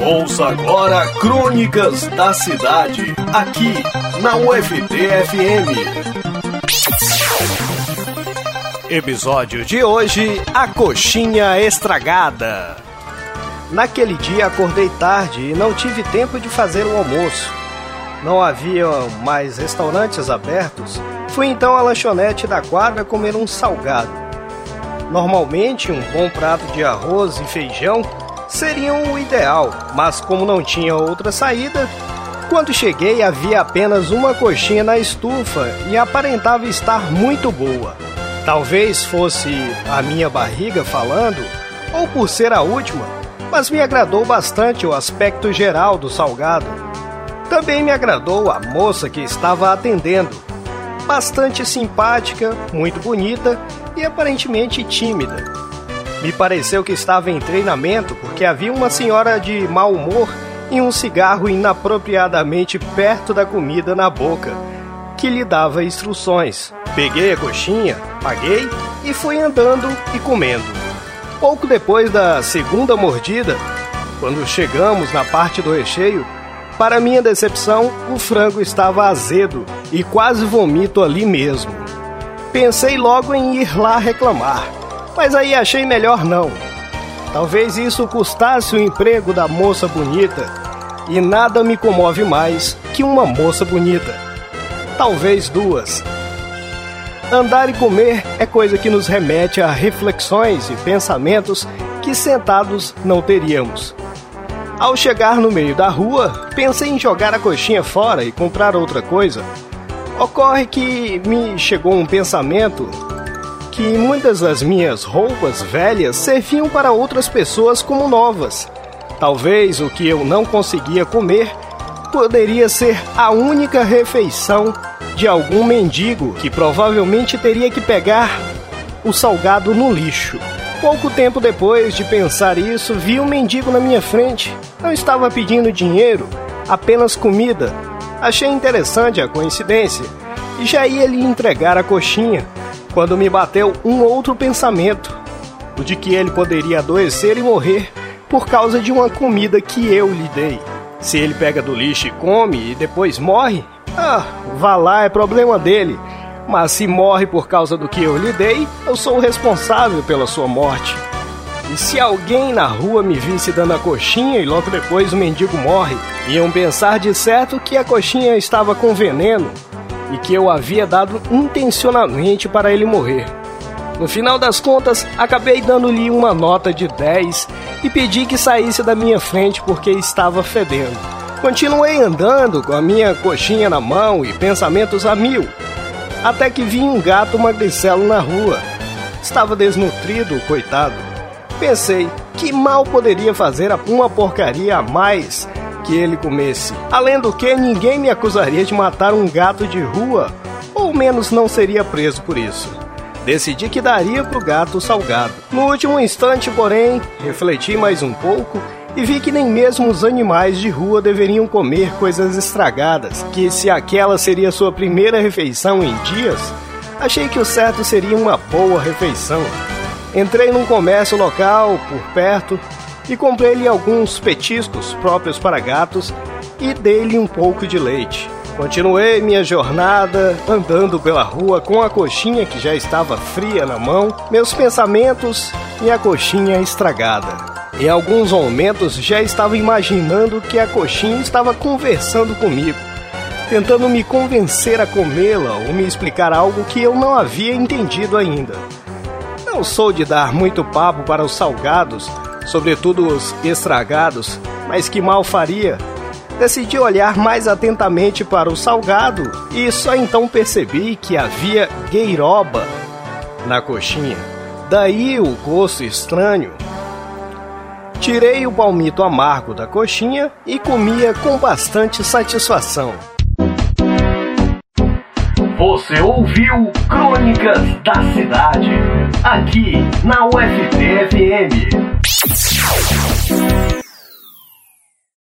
Ouça agora Crônicas da Cidade, aqui na UFT-FM. Episódio de hoje: A Coxinha Estragada. Naquele dia acordei tarde e não tive tempo de fazer o almoço. Não havia mais restaurantes abertos. Fui então à lanchonete da quadra comer um salgado. Normalmente, um bom prato de arroz e feijão seriam o ideal, mas como não tinha outra saída, quando cheguei havia apenas uma coxinha na estufa e aparentava estar muito boa. Talvez fosse a minha barriga falando, ou por ser a última, mas me agradou bastante o aspecto geral do salgado. Também me agradou a moça que estava atendendo, bastante simpática, muito bonita e aparentemente tímida. Me pareceu que estava em treinamento porque havia uma senhora de mau humor e um cigarro inapropriadamente perto da comida na boca, que lhe dava instruções. Peguei a coxinha, paguei e fui andando e comendo. Pouco depois da segunda mordida, quando chegamos na parte do recheio, para minha decepção, o frango estava azedo e quase vomito ali mesmo. Pensei logo em ir lá reclamar mas aí achei melhor não. Talvez isso custasse o emprego da moça bonita, e nada me comove mais que uma moça bonita. Talvez duas. Andar e comer é coisa que nos remete a reflexões e pensamentos que sentados não teríamos. Ao chegar no meio da rua, pensei em jogar a coxinha fora e comprar outra coisa. Ocorre que me chegou um pensamento que muitas das minhas roupas velhas serviam para outras pessoas como novas. Talvez o que eu não conseguia comer poderia ser a única refeição de algum mendigo que provavelmente teria que pegar o salgado no lixo. Pouco tempo depois de pensar isso, vi um mendigo na minha frente. Não estava pedindo dinheiro, apenas comida. Achei interessante a coincidência e já ia lhe entregar a coxinha quando me bateu um outro pensamento, o de que ele poderia adoecer e morrer por causa de uma comida que eu lhe dei. Se ele pega do lixo e come e depois morre, ah, vá lá, é problema dele. Mas se morre por causa do que eu lhe dei, eu sou o responsável pela sua morte. E se alguém na rua me visse dando a coxinha e logo depois o mendigo morre, iam pensar de certo que a coxinha estava com veneno e que eu havia dado intencionalmente para ele morrer. No final das contas, acabei dando-lhe uma nota de 10 e pedi que saísse da minha frente porque estava fedendo. Continuei andando com a minha coxinha na mão e pensamentos a mil, até que vi um gato magricelo na rua. Estava desnutrido, coitado. Pensei, que mal poderia fazer uma porcaria a mais que ele comesse. Além do que, ninguém me acusaria de matar um gato de rua, ou menos não seria preso por isso. Decidi que daria pro gato salgado. No último instante, porém, refleti mais um pouco e vi que nem mesmo os animais de rua deveriam comer coisas estragadas, que se aquela seria sua primeira refeição em dias, achei que o certo seria uma boa refeição. Entrei num comércio local por perto e comprei-lhe alguns petiscos próprios para gatos e dei-lhe um pouco de leite. Continuei minha jornada andando pela rua com a coxinha que já estava fria na mão, meus pensamentos e a coxinha estragada. Em alguns momentos já estava imaginando que a coxinha estava conversando comigo, tentando me convencer a comê-la ou me explicar algo que eu não havia entendido ainda. Não sou de dar muito papo para os salgados, sobretudo os estragados, mas que mal faria. Decidi olhar mais atentamente para o salgado e só então percebi que havia gueiroba na coxinha. Daí o gosto estranho. Tirei o palmito amargo da coxinha e comia com bastante satisfação. Você ouviu Crônicas da Cidade, aqui na UFT-FM.